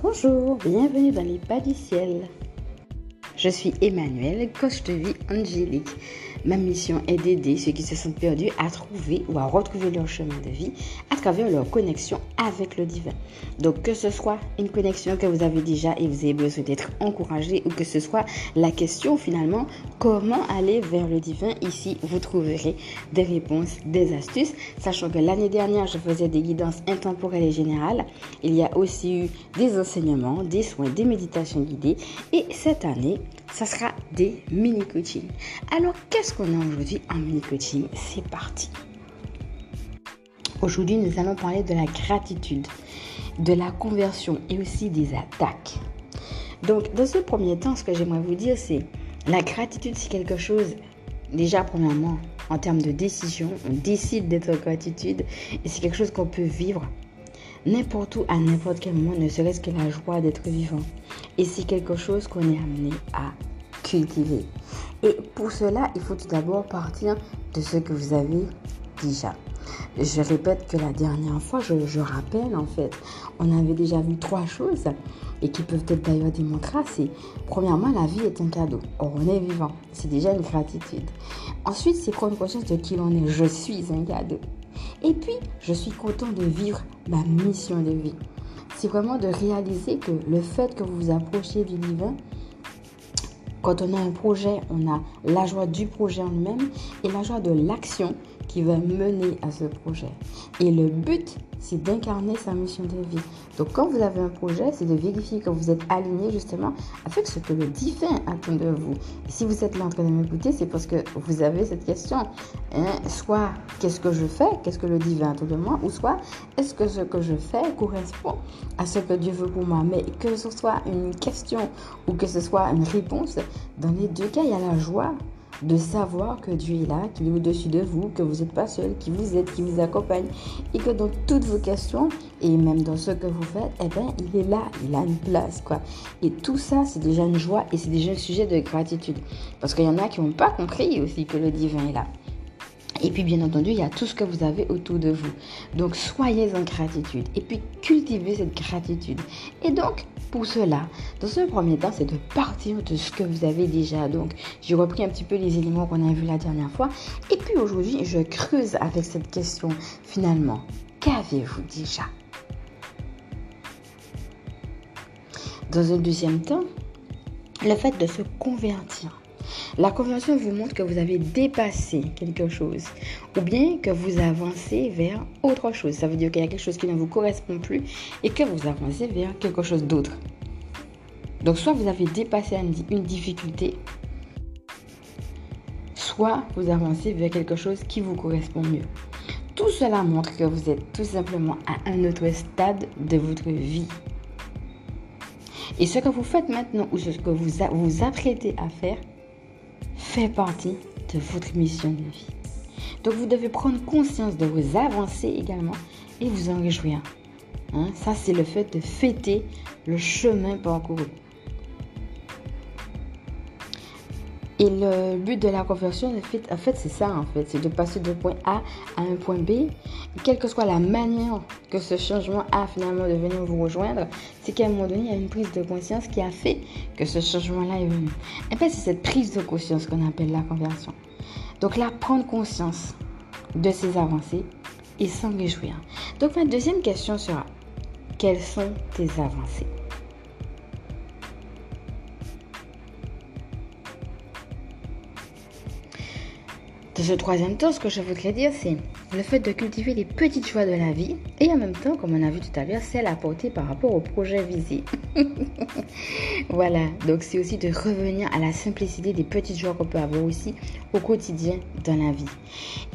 Bonjour, bienvenue dans les pas du ciel. Je suis Emmanuel, coach de vie angélique. Ma mission est d'aider ceux qui se sentent perdus à trouver ou à retrouver leur chemin de vie à travers leur connexion avec le divin. Donc que ce soit une connexion que vous avez déjà et vous avez besoin d'être encouragé ou que ce soit la question finalement comment aller vers le divin, ici vous trouverez des réponses, des astuces, sachant que l'année dernière je faisais des guidances intemporelles et générales. Il y a aussi eu des enseignements, des soins, des méditations guidées et cette année ça sera des mini-coachings. Alors, qu'est-ce qu'on a aujourd'hui en mini-coaching? C'est parti. Aujourd'hui, nous allons parler de la gratitude, de la conversion et aussi des attaques. Donc, dans ce premier temps, ce que j'aimerais vous dire, c'est la gratitude, c'est quelque chose, déjà, premièrement, en termes de décision, on décide d'être en gratitude et c'est quelque chose qu'on peut vivre n'importe où, à n'importe quel moment, ne serait-ce que la joie d'être vivant. Et c'est quelque chose qu'on est amené à cultiver. Et pour cela, il faut tout d'abord partir de ce que vous avez déjà. Je répète que la dernière fois, je, rappelle en fait, on avait déjà vu trois choses et qui peuvent être d'ailleurs démontrées. C'est premièrement, la vie est un cadeau. Or, on est vivant. C'est déjà une gratitude. Ensuite, c'est prendre conscience de qui l'on est? Je suis un cadeau. Et puis, je suis content de vivre ma mission de vie. C'est vraiment de réaliser que le fait que vous vous approchiez du divin, quand on a un projet, on a la joie du projet en lui-même et la joie de l'action qui va mener à ce projet. Et le but, c'est d'incarner sa mission de vie. Donc quand vous avez un projet, c'est de vérifier que vous êtes aligné justement avec ce que le divin attend de vous. Et si vous êtes là en train de m'écouter, c'est parce que vous avez cette question. Hein, soit qu'est-ce que je fais, qu'est-ce que le divin attend de moi, ou soit est-ce que ce que je fais correspond à ce que Dieu veut pour moi. Mais que ce soit une question ou que ce soit une réponse, dans les deux cas, il y a la joie de savoir que Dieu est là, qu'il est au-dessus de vous, que vous n'êtes pas seul, qu'il vous aide, qu'il vous accompagne et que dans toutes vos questions et même dans ce que vous faites, eh ben, il est là, il a une place, quoi. Et tout ça, c'est déjà une joie et c'est déjà un sujet de gratitude. Parce qu'il y en a qui n'ont pas compris aussi que le divin est là. Et puis, bien entendu, il y a tout ce que vous avez autour de vous. Donc, soyez en gratitude. Et puis, cultivez cette gratitude. Et donc, pour cela, dans un premier temps, c'est de partir de ce que vous avez déjà. Donc, j'ai repris un petit peu les éléments qu'on a vus la dernière fois. Et puis, aujourd'hui, je creuse avec cette question. Finalement, qu'avez-vous déjà? Dans un deuxième temps, le fait de se convertir. La conversion vous montre que vous avez dépassé quelque chose ou bien que vous avancez vers autre chose. Ça veut dire qu'il y a quelque chose qui ne vous correspond plus et que vous avancez vers quelque chose d'autre. Donc soit vous avez dépassé une difficulté, soit vous avancez vers quelque chose qui vous correspond mieux. Tout cela montre que vous êtes tout simplement à un autre stade de votre vie. Et ce que vous faites maintenant ou ce que vous vous apprêtez à faire fait partie de votre mission de vie. Donc vous devez prendre conscience de vos avancées également et vous en réjouir. Hein? Ça, c'est le fait de fêter le chemin parcouru. Et le but de la conversion, en fait, c'est ça, en fait. C'est de passer de point A à un point B. Et quelle que soit la manière que ce changement a finalement de venir vous rejoindre, c'est qu'à un moment donné, il y a une prise de conscience qui a fait que ce changement-là est venu. En fait, c'est cette prise de conscience qu'on appelle la conversion. Donc là, prendre conscience de ces avancées et s'en réjouir. Donc ma deuxième question sera, quelles sont tes avancées? Dans ce troisième temps, ce que je voudrais dire, c'est le fait de cultiver les petites joies de la vie et en même temps, comme on a vu tout à l'heure, celles apportées par rapport au projet visé. voilà, donc c'est aussi de revenir à la simplicité des petites joies qu'on peut avoir aussi au quotidien dans la vie.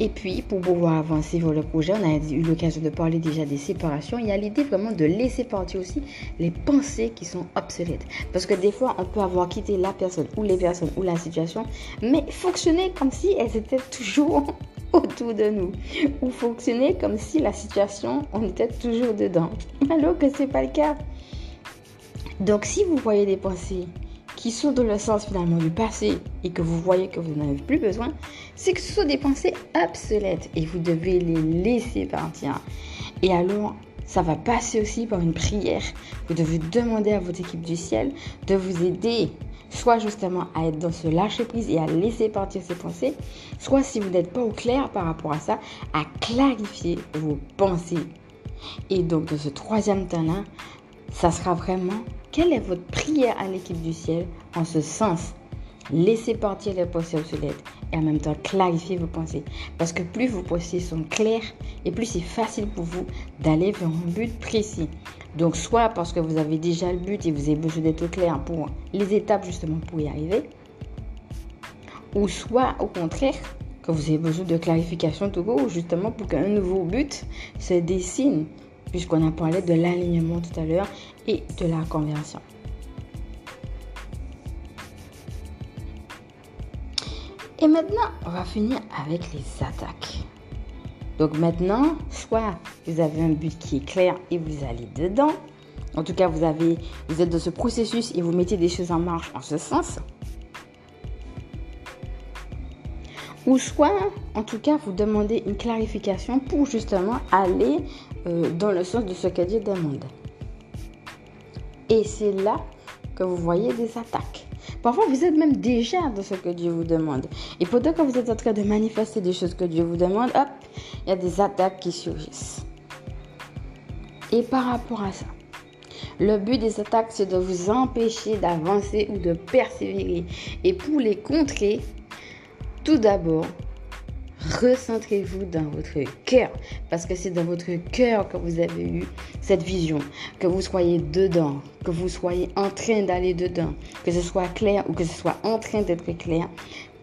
Et puis, pour pouvoir avancer vers le projet, on a eu l'occasion de parler déjà des séparations. Il y a l'idée vraiment de laisser partir aussi les pensées qui sont obsolètes. Parce que des fois, on peut avoir quitté la personne ou les personnes ou la situation, mais fonctionner comme si elles étaient toujours autour de nous ou fonctionner comme si la situation, on était toujours dedans. Alors que ce n'est pas le cas? Donc si vous voyez des pensées qui sont dans le sens finalement du passé et que vous voyez que vous n'en avez plus besoin, c'est que ce sont des pensées obsolètes et vous devez les laisser partir. Et alors, ça va passer aussi par une prière. Vous devez demander à votre équipe du ciel de vous aider, soit justement à être dans ce lâcher prise et à laisser partir ses pensées, soit si vous n'êtes pas au clair par rapport à ça, à clarifier vos pensées. Et donc, ce troisième temps-là, ça sera vraiment quelle est votre prière à l'équipe du ciel en ce sens? Laissez partir les pensées obsolètes et en même temps clarifier vos pensées. Parce que plus vos pensées sont claires et plus c'est facile pour vous d'aller vers un but précis. Donc soit parce que vous avez déjà le but et vous avez besoin d'être clair pour les étapes justement pour y arriver. Ou soit au contraire que vous avez besoin de clarification tout court justement pour qu'un nouveau but se dessine. Puisqu'on a parlé de l'alignement tout à l'heure et de la conversion. Et maintenant, on va finir avec les attaques. Donc maintenant, soit vous avez un but qui est clair et vous allez dedans. En tout cas, vous, avez, vous êtes dans ce processus et vous mettez des choses en marche en ce sens. Ou soit, en tout cas, vous demandez une clarification pour justement aller euh, dans le sens de ce que Dieu demande. Et c'est là que vous voyez des attaques. Parfois, vous êtes même déjà dans ce que Dieu vous demande. Et pendant que vous êtes en train de manifester des choses que Dieu vous demande, hop, il y a des attaques qui surgissent. Et par rapport à ça, le but des attaques, c'est de vous empêcher d'avancer ou de persévérer. Et pour les contrer, tout d'abord, recentrez-vous dans votre cœur. Parce que c'est dans votre cœur que vous avez eu cette vision. Que vous soyez dedans, que vous soyez en train d'aller dedans, que ce soit clair ou que ce soit en train d'être clair.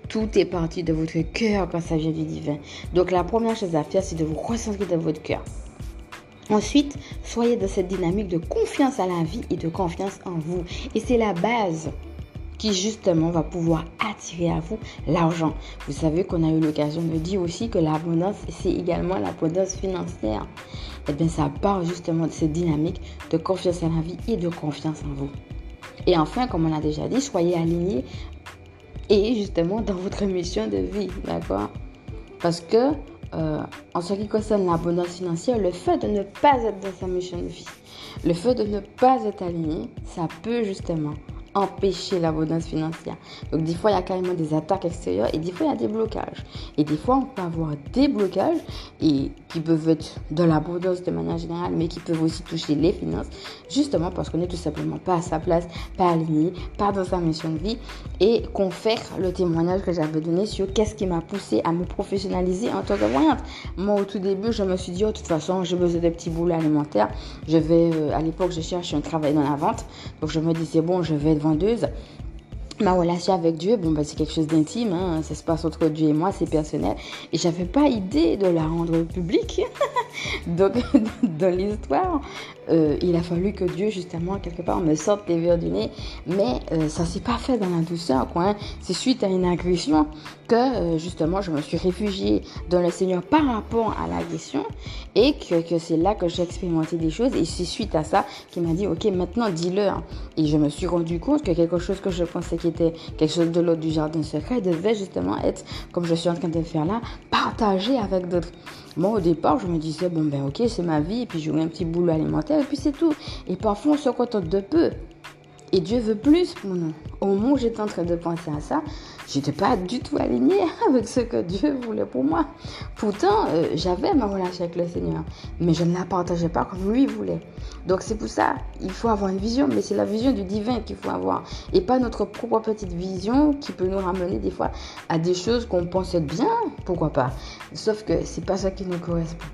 Tout est parti de votre cœur quand ça vient du divin. Donc la première chose à faire, c'est de vous recentrer dans votre cœur. Ensuite, soyez dans cette dynamique de confiance à la vie et de confiance en vous. Et c'est la base qui justement va pouvoir attirer à vous l'argent. Vous savez qu'on a eu l'occasion de dire aussi que l'abondance, c'est également l'abondance financière. Et eh bien ça part justement de cette dynamique de confiance en la vie et de confiance en vous. Et enfin, comme on l'a déjà dit, soyez alignés et justement dans votre mission de vie, d'accord? Parce que euh, en ce qui concerne l'abondance financière, le fait de ne pas être dans sa mission de vie, le fait de ne pas être aligné, ça peut justement empêcher l'abondance financière. Donc des fois, il y a carrément des attaques extérieures et des fois, il y a des blocages. Et des fois, on peut avoir des blocages et qui peuvent être de l'abondance de manière générale, mais qui peuvent aussi toucher les finances, justement parce qu'on n'est tout simplement pas à sa place, pas aligné, pas dans sa mission de vie et qu'on fait le témoignage que j'avais donné sur qu'est-ce qui m'a poussé à me professionnaliser en tant que voyante. Moi, au tout début, je me suis dit, oh, de toute façon, j'ai besoin de petits boulots alimentaires. Je vais, euh, à l'époque, je cherche un travail dans la vente. Donc, je me disais, bon, je vais Ma relation avec Dieu, bon, bah, c'est quelque chose d'intime, hein. ça se passe entre Dieu et moi, c'est personnel. Et j'avais pas idée de la rendre publique. Donc, dans l'histoire, euh, il a fallu que Dieu, justement, quelque part, me sorte les verres du nez. Mais euh, ça s'est pas fait dans la douceur, quoi. Hein. C'est suite à une agression que, euh, justement, je me suis réfugiée dans le Seigneur par rapport à l'agression. Et que, que c'est là que j'ai expérimenté des choses. Et c'est suite à ça qu'il m'a dit, OK, maintenant, dis-leur. Et je me suis rendu compte que quelque chose que je pensais qui était quelque chose de l'autre du jardin secret devait justement être, comme je suis en train de faire là, partagé avec d'autres. Moi, au départ, je me disais, bon, ben ok, c'est ma vie, et puis j'aurai un petit boulot alimentaire, et puis c'est tout. Et parfois, on se contente de peu. Et Dieu veut plus pour nous. Au moment où j'étais en train de penser à ça, j'étais pas du tout alignée avec ce que Dieu voulait pour moi. Pourtant, euh, j'avais ma relation avec le Seigneur, mais je ne la partageais pas comme lui voulait. Donc c'est pour ça, il faut avoir une vision, mais c'est la vision du divin qu'il faut avoir, et pas notre propre petite vision qui peut nous ramener des fois à des choses qu'on pensait bien, pourquoi pas. Sauf que c'est pas ça qui nous correspond.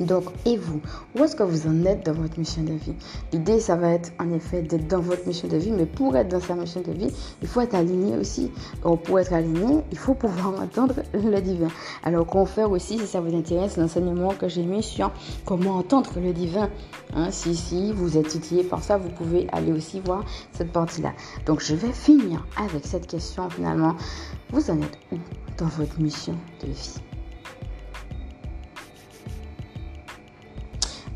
Donc, et vous Où est-ce que vous en êtes dans votre mission de vie? L'idée, ça va être en effet d'être dans votre mission de vie, mais pour être dans sa mission de vie, il faut être aligné aussi. Donc, pour être aligné, il faut pouvoir entendre le divin. Alors, confère aussi, si ça vous intéresse, l'enseignement que j'ai mis sur comment entendre le divin. Hein, si, si vous êtes titillé par ça, vous pouvez aller aussi voir cette partie-là. Donc, je vais finir avec cette question finalement. Vous en êtes où dans votre mission de vie?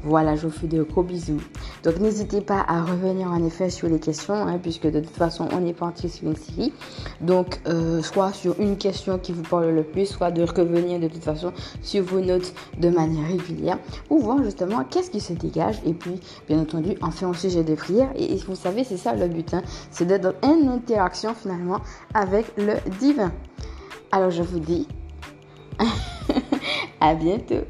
Voilà, je vous fais de gros bisous. Donc n'hésitez pas à revenir en effet sur les questions, hein, puisque de toute façon on est parti sur une série. Donc euh, soit sur une question qui vous parle le plus, soit de revenir de toute façon sur vos notes de manière régulière, ou voir justement qu'est-ce qui se dégage. Et puis bien entendu en fait un sujet de prière. Et, vous savez c'est ça le but, hein, c'est d'être une interaction finalement avec le divin. Alors je vous dis à bientôt.